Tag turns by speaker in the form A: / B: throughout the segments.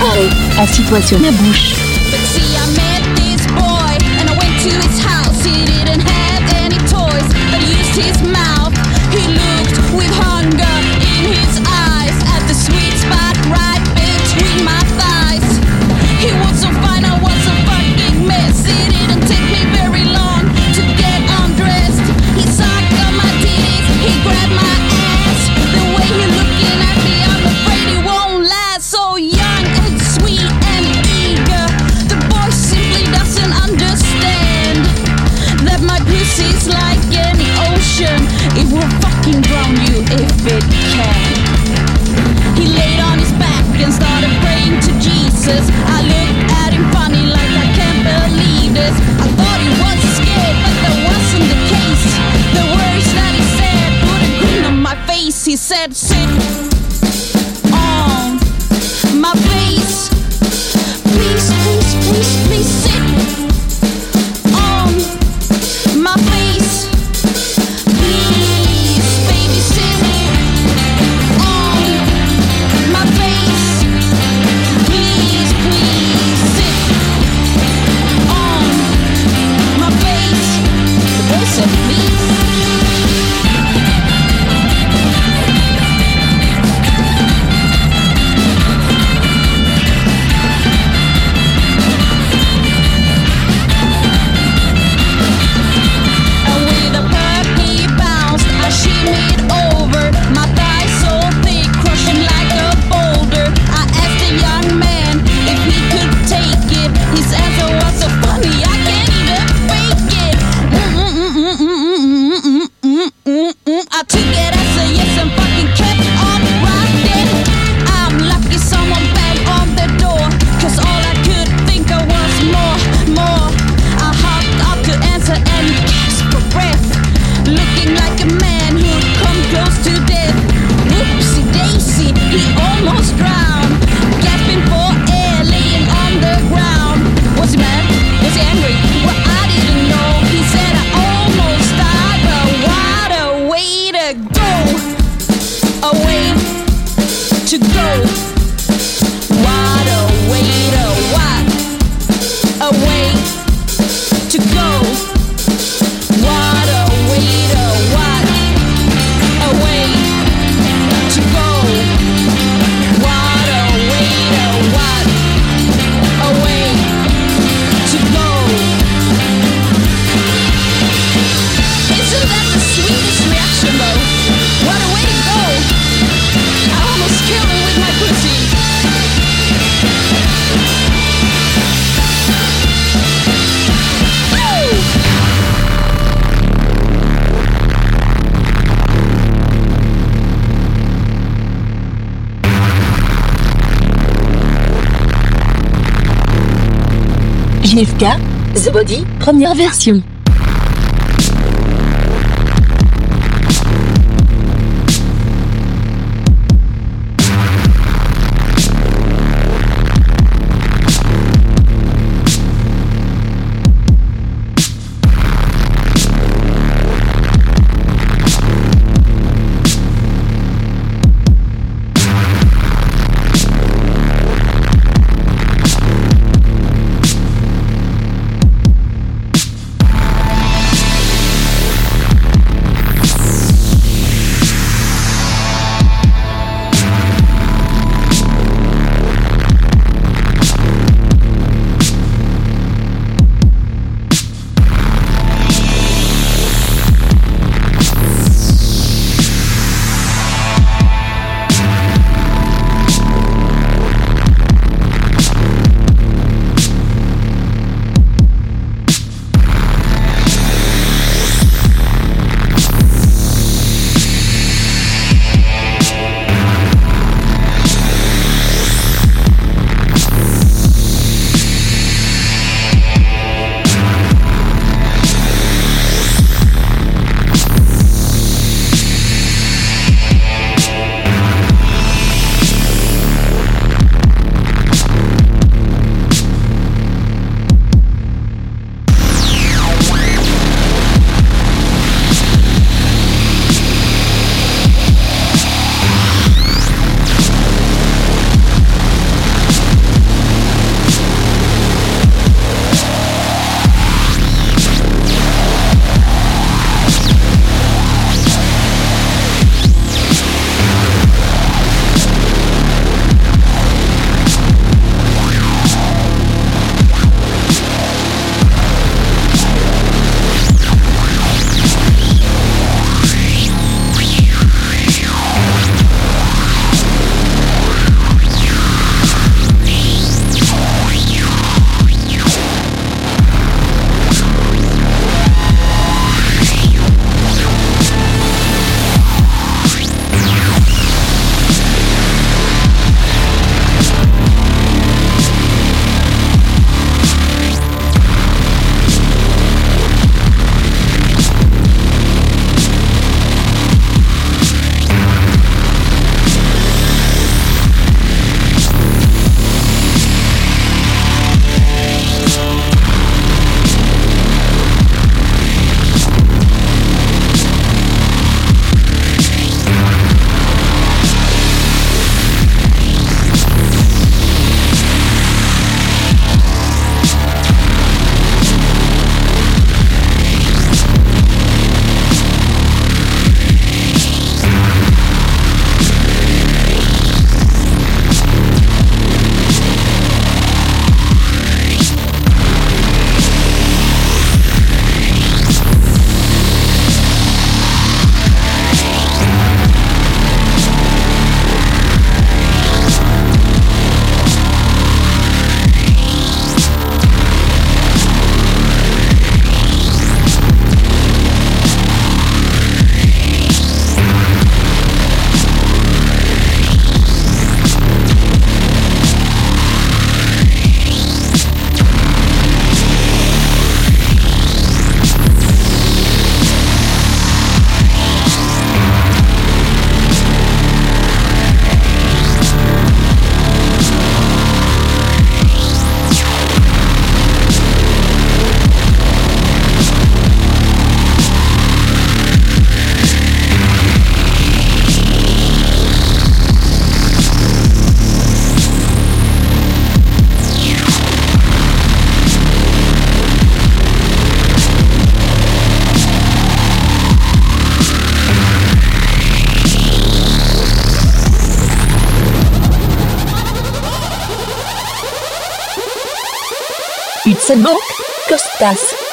A: Allez, assis-toi sur ma bouche.
B: said, Sit. Gifka, The
A: Body, première version. Mock Costas.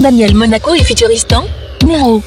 A: Daniel Monaco et Futuristan, Nero.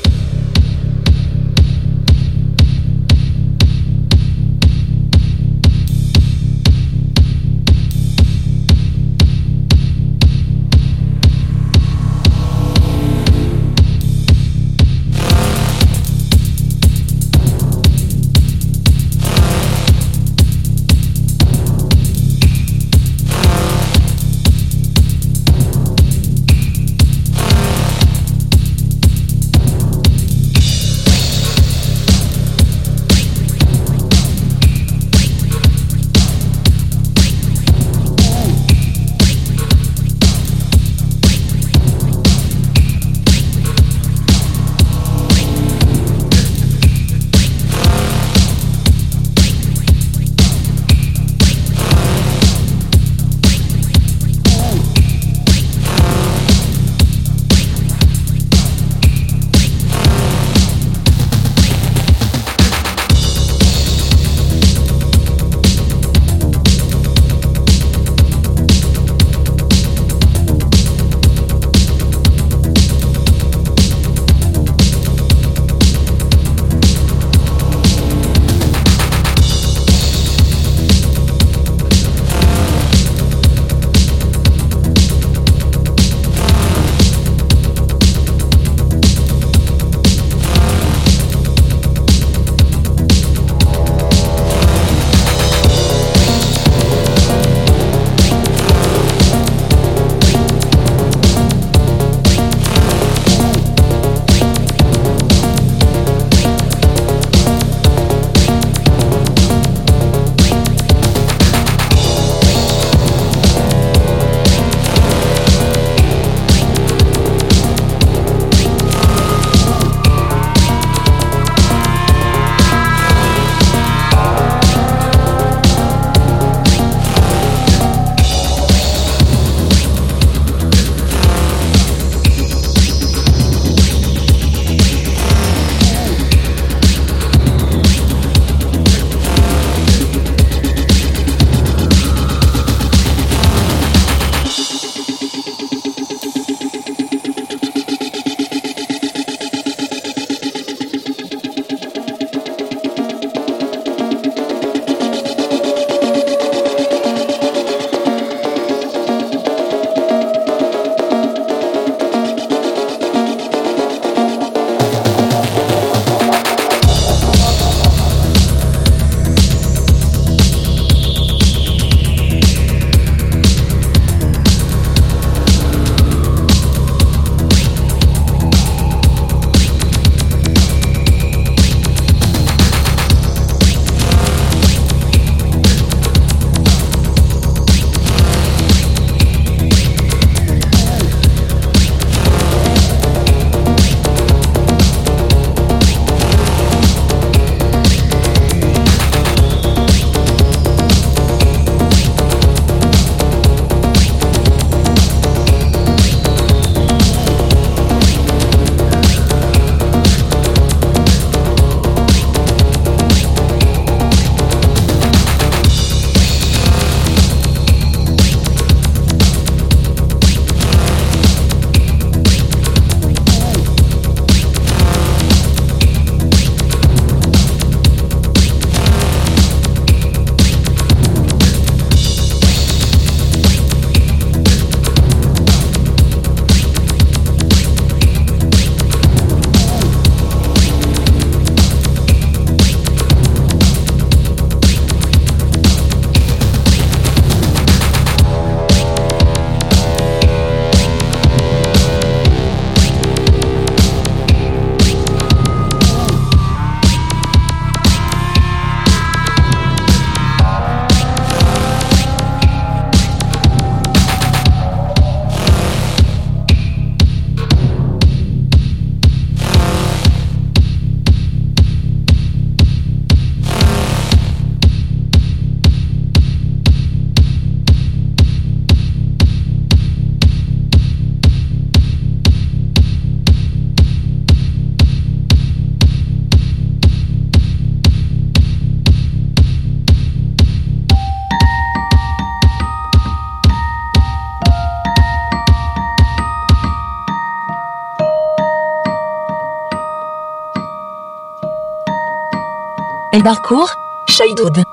A: El Barcourt, Chaidoud.